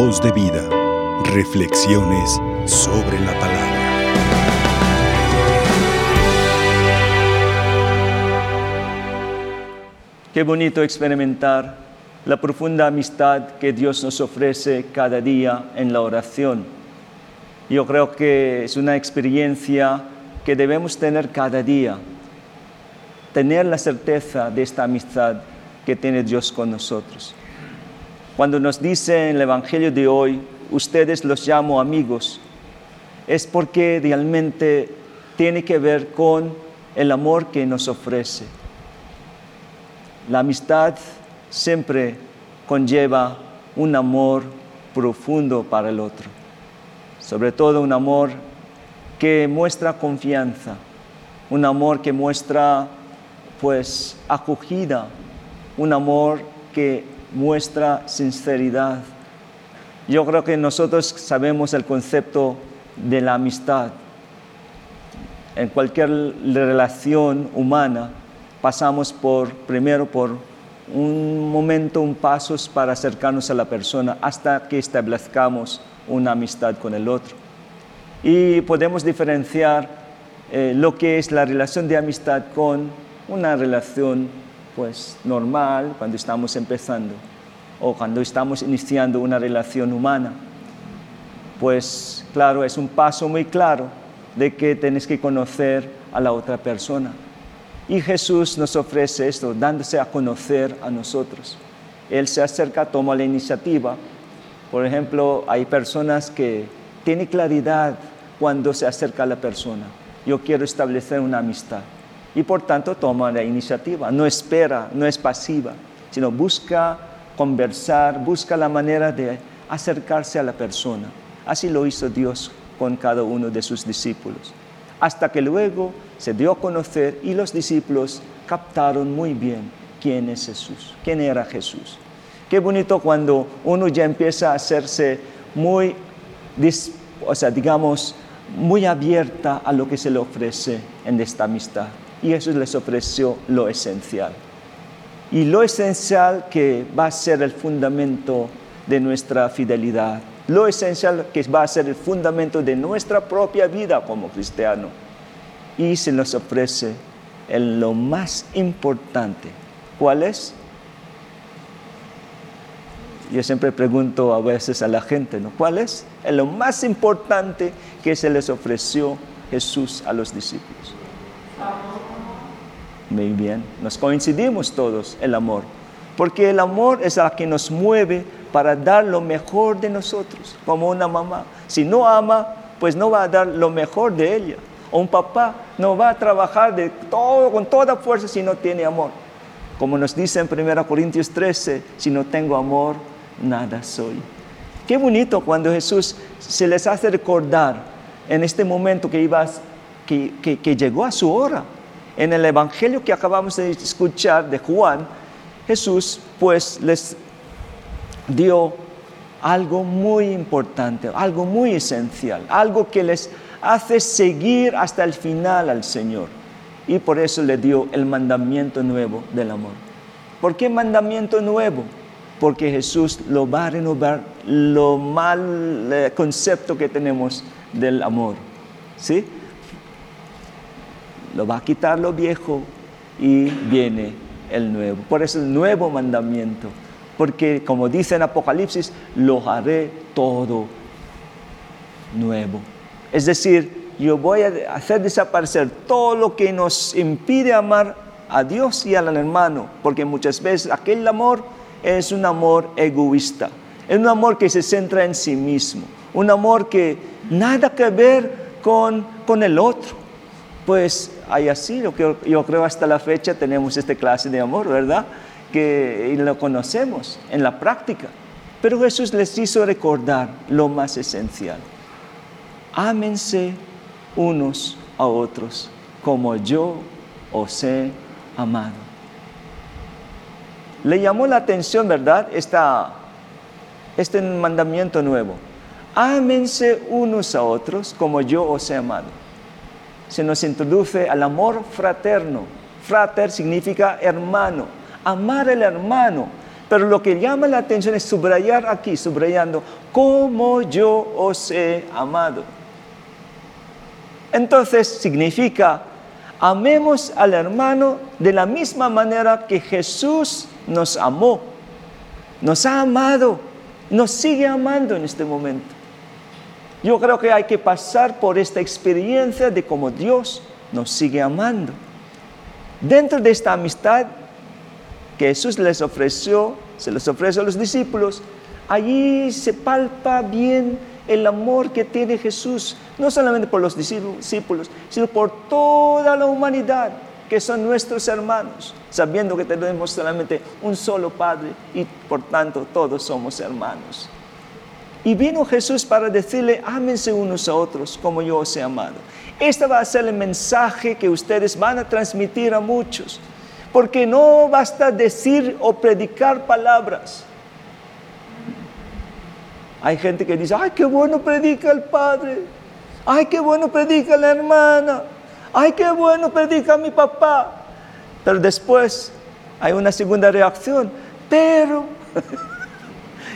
Voz de vida. Reflexiones sobre la palabra. Qué bonito experimentar la profunda amistad que Dios nos ofrece cada día en la oración. Yo creo que es una experiencia que debemos tener cada día. Tener la certeza de esta amistad que tiene Dios con nosotros. Cuando nos dice en el Evangelio de hoy, ustedes los llamo amigos, es porque realmente tiene que ver con el amor que nos ofrece. La amistad siempre conlleva un amor profundo para el otro, sobre todo un amor que muestra confianza, un amor que muestra pues acogida, un amor que muestra sinceridad. Yo creo que nosotros sabemos el concepto de la amistad. En cualquier relación humana pasamos por primero por un momento, un paso para acercarnos a la persona hasta que establezcamos una amistad con el otro. Y podemos diferenciar eh, lo que es la relación de amistad con una relación pues normal cuando estamos empezando o cuando estamos iniciando una relación humana. Pues claro, es un paso muy claro de que tienes que conocer a la otra persona. Y Jesús nos ofrece esto, dándose a conocer a nosotros. Él se acerca, toma la iniciativa. Por ejemplo, hay personas que tienen claridad cuando se acerca a la persona. Yo quiero establecer una amistad y por tanto toma la iniciativa, no espera, no es pasiva, sino busca conversar, busca la manera de acercarse a la persona. Así lo hizo Dios con cada uno de sus discípulos. Hasta que luego se dio a conocer y los discípulos captaron muy bien quién es Jesús, quién era Jesús. Qué bonito cuando uno ya empieza a hacerse muy, o sea, digamos, muy abierta a lo que se le ofrece en esta amistad y Jesús les ofreció lo esencial. Y lo esencial que va a ser el fundamento de nuestra fidelidad, lo esencial que va a ser el fundamento de nuestra propia vida como cristiano. Y se nos ofrece en lo más importante. ¿Cuál es? Yo siempre pregunto a veces a la gente, ¿no? ¿Cuál es? En lo más importante que se les ofreció Jesús a los discípulos. Muy bien, nos coincidimos todos el amor, porque el amor es la que nos mueve para dar lo mejor de nosotros, como una mamá. Si no ama, pues no va a dar lo mejor de ella. O un papá no va a trabajar de todo, con toda fuerza si no tiene amor. Como nos dice en 1 Corintios 13, si no tengo amor, nada soy. Qué bonito cuando Jesús se les hace recordar en este momento que, iba, que, que llegó a su hora en el Evangelio que acabamos de escuchar de Juan, Jesús pues les dio algo muy importante, algo muy esencial, algo que les hace seguir hasta el final al Señor. Y por eso le dio el mandamiento nuevo del amor. ¿Por qué mandamiento nuevo? Porque Jesús lo va a renovar lo mal eh, concepto que tenemos del amor. ¿Sí? Lo va a quitar lo viejo y viene el nuevo. Por eso el nuevo mandamiento, porque como dice en Apocalipsis, lo haré todo nuevo. Es decir, yo voy a hacer desaparecer todo lo que nos impide amar a Dios y al hermano, porque muchas veces aquel amor es un amor egoísta, es un amor que se centra en sí mismo, un amor que nada que ver con, con el otro pues hay así, yo creo, yo creo hasta la fecha tenemos esta clase de amor, ¿verdad? Que lo conocemos en la práctica. Pero Jesús les hizo recordar lo más esencial. Ámense unos a otros como yo os he amado. Le llamó la atención, ¿verdad? Esta, este mandamiento nuevo. Ámense unos a otros como yo os he amado se nos introduce al amor fraterno. Frater significa hermano. Amar al hermano Pero lo que llama la atención es subrayar aquí, subrayando, como yo os he amado. Entonces significa, amemos al hermano de la misma manera que Jesús nos amó. Nos ha amado, nos sigue amando en este momento. Yo creo que hay que pasar por esta experiencia de cómo Dios nos sigue amando. Dentro de esta amistad que Jesús les ofreció, se les ofrece a los discípulos, allí se palpa bien el amor que tiene Jesús, no solamente por los discípulos, sino por toda la humanidad, que son nuestros hermanos, sabiendo que tenemos solamente un solo Padre y por tanto todos somos hermanos. Y vino Jesús para decirle, ámense unos a otros como yo os he amado. Este va a ser el mensaje que ustedes van a transmitir a muchos. Porque no basta decir o predicar palabras. Hay gente que dice, ay, qué bueno predica el Padre. Ay, qué bueno predica la hermana. Ay, qué bueno predica mi papá. Pero después hay una segunda reacción. Pero,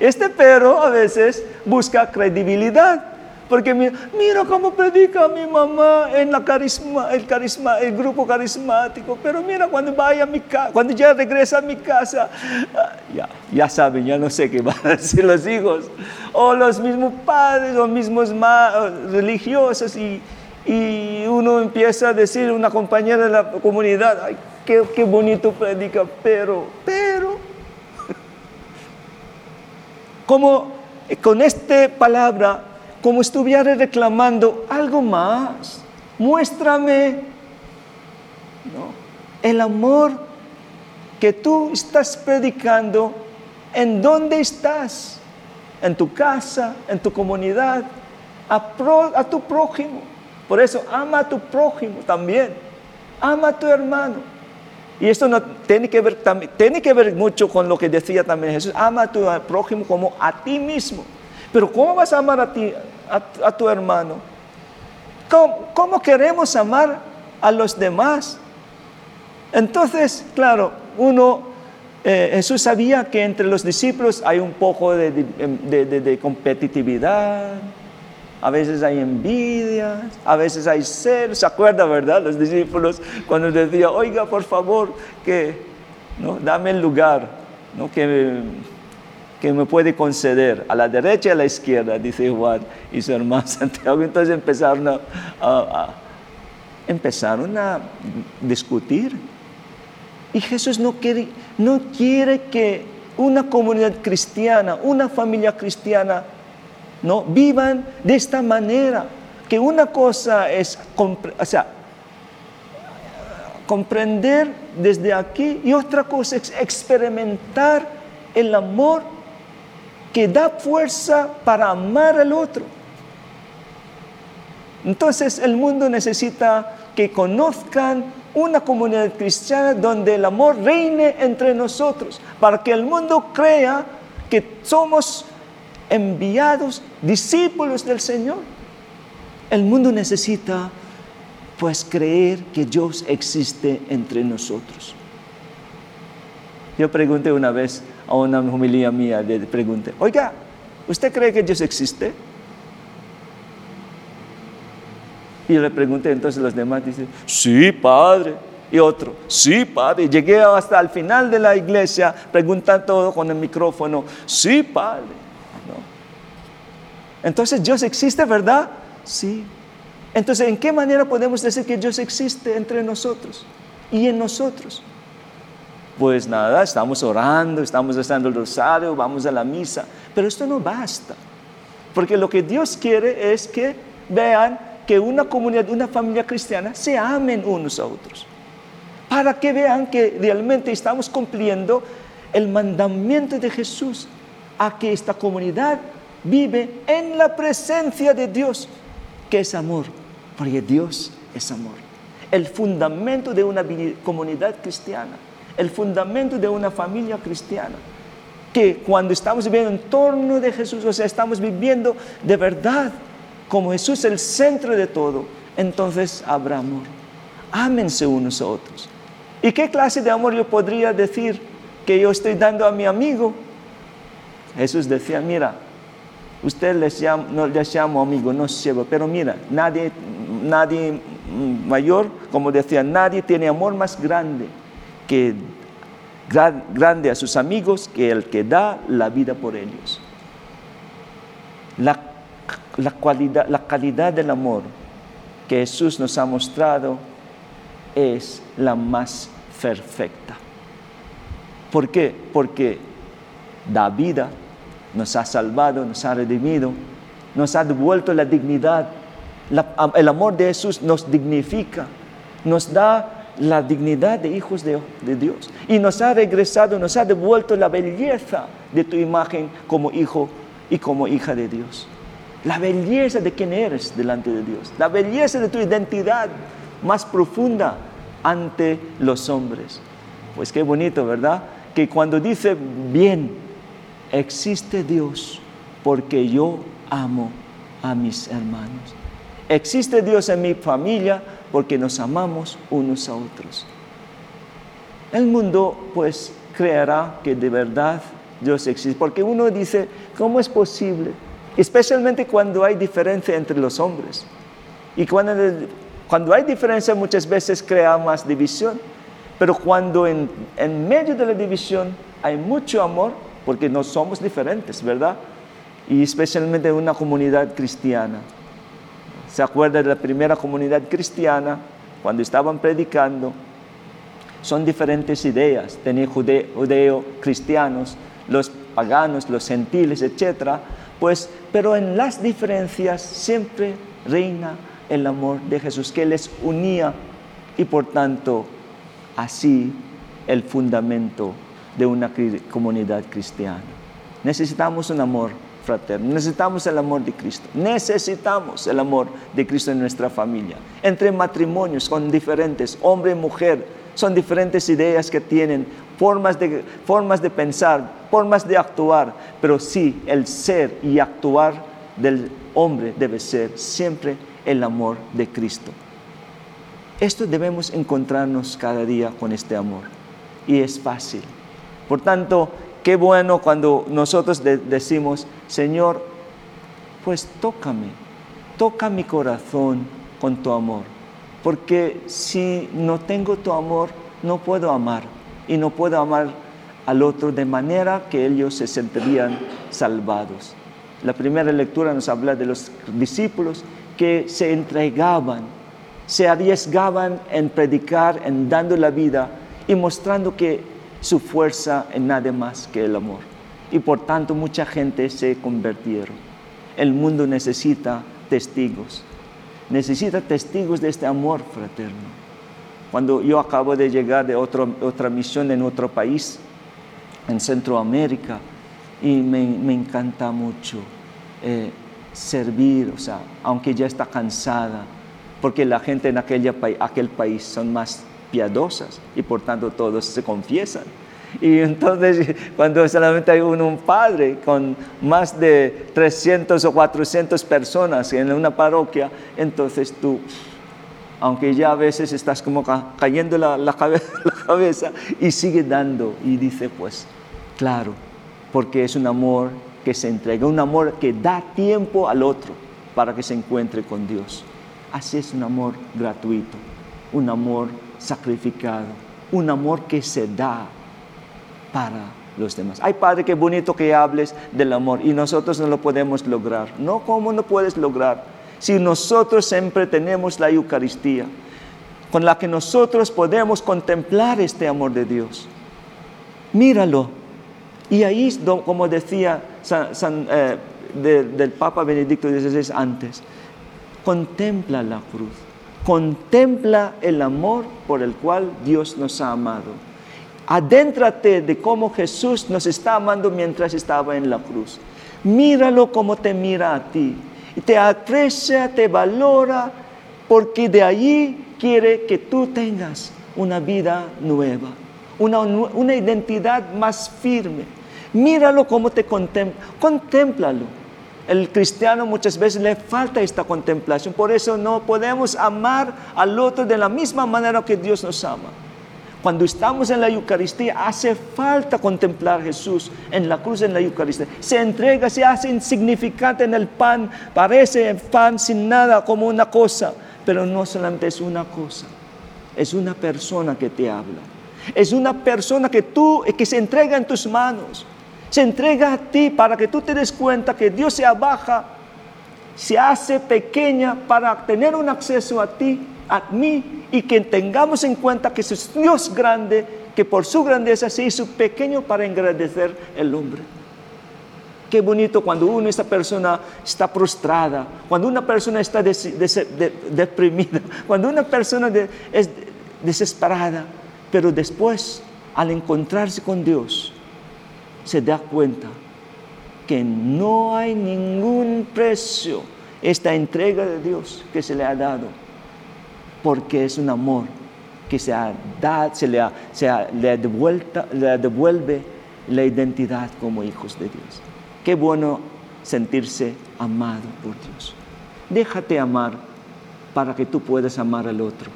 este pero a veces busca credibilidad. Porque mira, mira, cómo predica mi mamá en la carisma, el, carisma, el grupo carismático. Pero mira, cuando vaya a mi casa, cuando ya regresa a mi casa, ah, ya, ya saben, ya no sé qué van a decir los hijos. O los mismos padres, los mismos religiosos. Y, y uno empieza a decir, una compañera de la comunidad, ay, qué, qué bonito predica, pero, pero. Como con esta palabra como estuviera reclamando algo más. Muéstrame el amor que tú estás predicando, en dónde estás, en tu casa, en tu comunidad, a, tu prójimo. Por eso ama a tu prójimo también, ama a tu hermano. Y esto tiene, que ver, tiene que ver mucho con lo que decía también Jesús, ama a tu prójimo como a ti mismo. Pero ¿cómo vas a amar a ti, a, tu hermano? ¿Cómo, queremos amar a los demás? Entonces, claro, uno, eh, Jesús sabía que entre los discípulos hay un poco de, competitividad, a veces hay envidia, a veces hay celos. ¿Se acuerda, verdad? Los discípulos cuando decía, oiga, por favor, que ¿no? dame el lugar, ¿no? que que me puede conceder a la derecha y a la izquierda, dice Juan y su hermano Santiago. Entonces empezaron a, empezaron a discutir. Y Jesús no quiere, no quiere que una comunidad cristiana, una familia cristiana, no vivan de esta manera. Que una cosa es o sea, comprender desde aquí y otra cosa es experimentar el amor que da fuerza para amar al otro. Entonces el mundo necesita que conozcan una comunidad cristiana donde el amor reine entre nosotros, para que el mundo crea que somos enviados, discípulos del Señor. El mundo necesita pues creer que Dios existe entre nosotros. Yo pregunté una vez a una homilía mía, le pregunté, oiga, ¿usted cree que Dios existe? Y le pregunté, entonces los demás dicen, sí, Padre. Y otro, sí, Padre. Llegué hasta el final de la iglesia, preguntan todo con el micrófono, sí, Padre. Entonces, ¿Dios existe, verdad? Sí. Entonces, ¿en qué manera podemos decir que Dios existe entre nosotros y en nosotros? pues nada, estamos orando, estamos haciendo el rosario, vamos a la misa, pero esto no basta, porque lo que Dios quiere es que vean que una comunidad, una familia cristiana se amen unos a otros, para que vean que realmente estamos cumpliendo el mandamiento de Jesús a que esta comunidad vive en la presencia de Dios, que es amor, porque Dios es amor. El fundamento de una comunidad cristiana el fundamento de una familia cristiana. Que cuando estamos viviendo en torno de Jesús, o sea, estamos viviendo de verdad como Jesús es el centro de todo, entonces habrá amor. Ámense unos a otros. ¿Y qué clase de amor yo podría decir que yo estoy dando a mi amigo. Jesús decía, mira, usted les llama, no les llamo amigo, no siervo, pero mira, nadie, nadie mayor, como decía, nadie tiene amor más grande que grande a sus amigos que el que da la vida por ellos. La, la, cualidad, la calidad del amor que Jesús nos ha mostrado es la más perfecta. ¿Por qué? Porque da vida, nos ha salvado, nos ha redimido, nos ha devuelto la dignidad. el amor de Jesús nos dignifica, nos da la dignidad de hijos de, de, Dios y nos ha regresado, nos ha devuelto la belleza de tu imagen como hijo y como hija de Dios. La belleza de quien eres delante de Dios, la belleza de tu identidad más profunda ante los hombres. Pues qué bonito, ¿verdad? Que cuando dice bien, existe Dios porque yo amo a mis hermanos. Existe Dios en mi familia porque nos amamos unos a otros. El mundo pues creerá que de verdad Dios existe, porque uno dice, ¿cómo es posible? Especialmente cuando hay diferencia entre los hombres. Y cuando, cuando hay diferencia muchas veces crea más división. Pero cuando en, en medio de la división hay mucho amor, porque no somos diferentes, ¿verdad? Y especialmente en una comunidad cristiana. ¿Se acuerda de la primera comunidad cristiana? Cuando estaban predicando, son diferentes ideas. Tenía judeo, cristianos, los paganos, los gentiles, etc. Pues, pero en las diferencias siempre reina el amor de Jesús que les unía y por tanto así el fundamento de una comunidad cristiana. Necesitamos un amor fraterno, necesitamos el amor de Cristo, necesitamos el amor de Cristo en nuestra familia. Entre matrimonios son diferentes, hombre y mujer, son diferentes ideas que tienen, formas de, formas de pensar, formas de actuar, pero sí el ser y actuar del hombre debe ser siempre el amor de Cristo. Esto debemos encontrarnos cada día con este amor y es fácil. Por tanto, qué bueno cuando nosotros decimos, Señor, pues tócame, toca mi corazón con tu amor, porque si no tengo tu amor, no puedo amar y no puedo amar al otro de manera que ellos se sentirían salvados. La primera lectura nos habla de los discípulos que se entregaban, se arriesgaban en predicar, en dando la vida y mostrando que su fuerza en nada más que el amor. Y por tanto mucha gente se convirtieron. El mundo necesita testigos. Necesita testigos de este amor fraterno. Cuando yo acabo de llegar de otra misión en otro país, en Centroamérica, y me, encanta mucho eh, servir, o sea, aunque ya está cansada, porque la gente en aquella, aquel país son más piadosas y por tanto todos se confiesan. Y entonces cuando solamente hay un, padre con más de 300 o 400 personas en una parroquia, entonces tú, aunque ya a veces estás como cayendo la, la, cabeza, y sigue dando y dice pues, claro, porque es un amor que se entrega, un amor que da tiempo al otro para que se encuentre con Dios. Así es un amor gratuito, un amor sacrificado, un amor que se da para los demás. Ay, Padre, qué bonito que hables del amor y nosotros no lo podemos lograr. No, ¿cómo no puedes lograr? Si nosotros siempre tenemos la Eucaristía, con la que nosotros podemos contemplar este amor de Dios. Míralo. Y ahí, como decía eh, del Papa Benedicto XVI antes, contempla la cruz contempla el amor por el cual Dios nos ha amado. Adéntrate de cómo Jesús nos está amando mientras estaba en la cruz. Míralo como te mira a ti. Te aprecia, te valora, porque de allí quiere que tú tengas una vida nueva, una, una identidad más firme. Míralo como te contempla, contémplalo el cristiano muchas veces le falta esta contemplación, por eso no podemos amar al otro de la misma manera que Dios nos ama. Cuando estamos en la Eucaristía, hace falta contemplar a Jesús en la cruz, en la Eucaristía. Se entrega, se hace insignificante en el pan, parece pan sin nada como una cosa, pero no solamente es una cosa, es una persona que te habla. Es una persona que tú, que se entrega en tus manos, se entrega a ti para que tú te des cuenta que Dios se abaja, se hace pequeña para tener un acceso a ti, a mí y que tengamos en cuenta que es Dios grande, que por su grandeza se hizo pequeño para engrandecer el hombre. Qué bonito cuando una esta persona está prostrada, cuando una persona está deprimida, cuando una persona es desesperada, pero después al encontrarse con Dios se da cuenta que no hay ningún precio esta entrega de Dios que se le ha dado porque es un amor que se, se, le, le, le devuelve la identidad como hijos de Dios. Qué bueno sentirse amado por Dios. Déjate amar para que tú puedas amar al otro.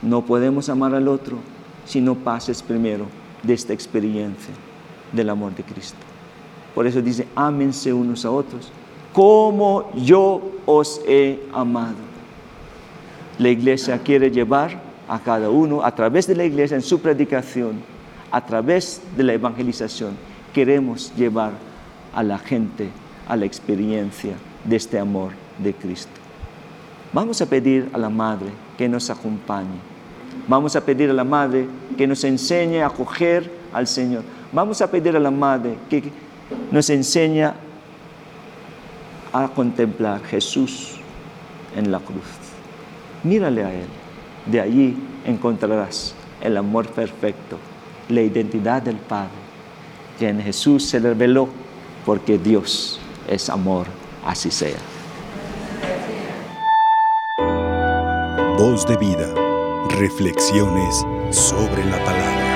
No podemos amar al otro si no pases primero de esta experiencia del amor de Cristo. Por eso dice, ámense unos a otros, como yo os he amado. La iglesia quiere llevar a cada uno a través de la iglesia en su predicación, a través de la evangelización. Queremos llevar a la gente a la experiencia de este amor de Cristo. Vamos a pedir a la Madre que nos acompañe. Vamos a pedir a la Madre que nos enseñe a acoger al Señor. Vamos a pedir a la Madre que nos enseñe a contemplar Jesús en la cruz. Mírale a Él. De allí encontrarás el amor perfecto, la identidad del Padre, que en Jesús se reveló porque Dios es amor, así sea. Voz de vida, reflexiones sobre la palabra.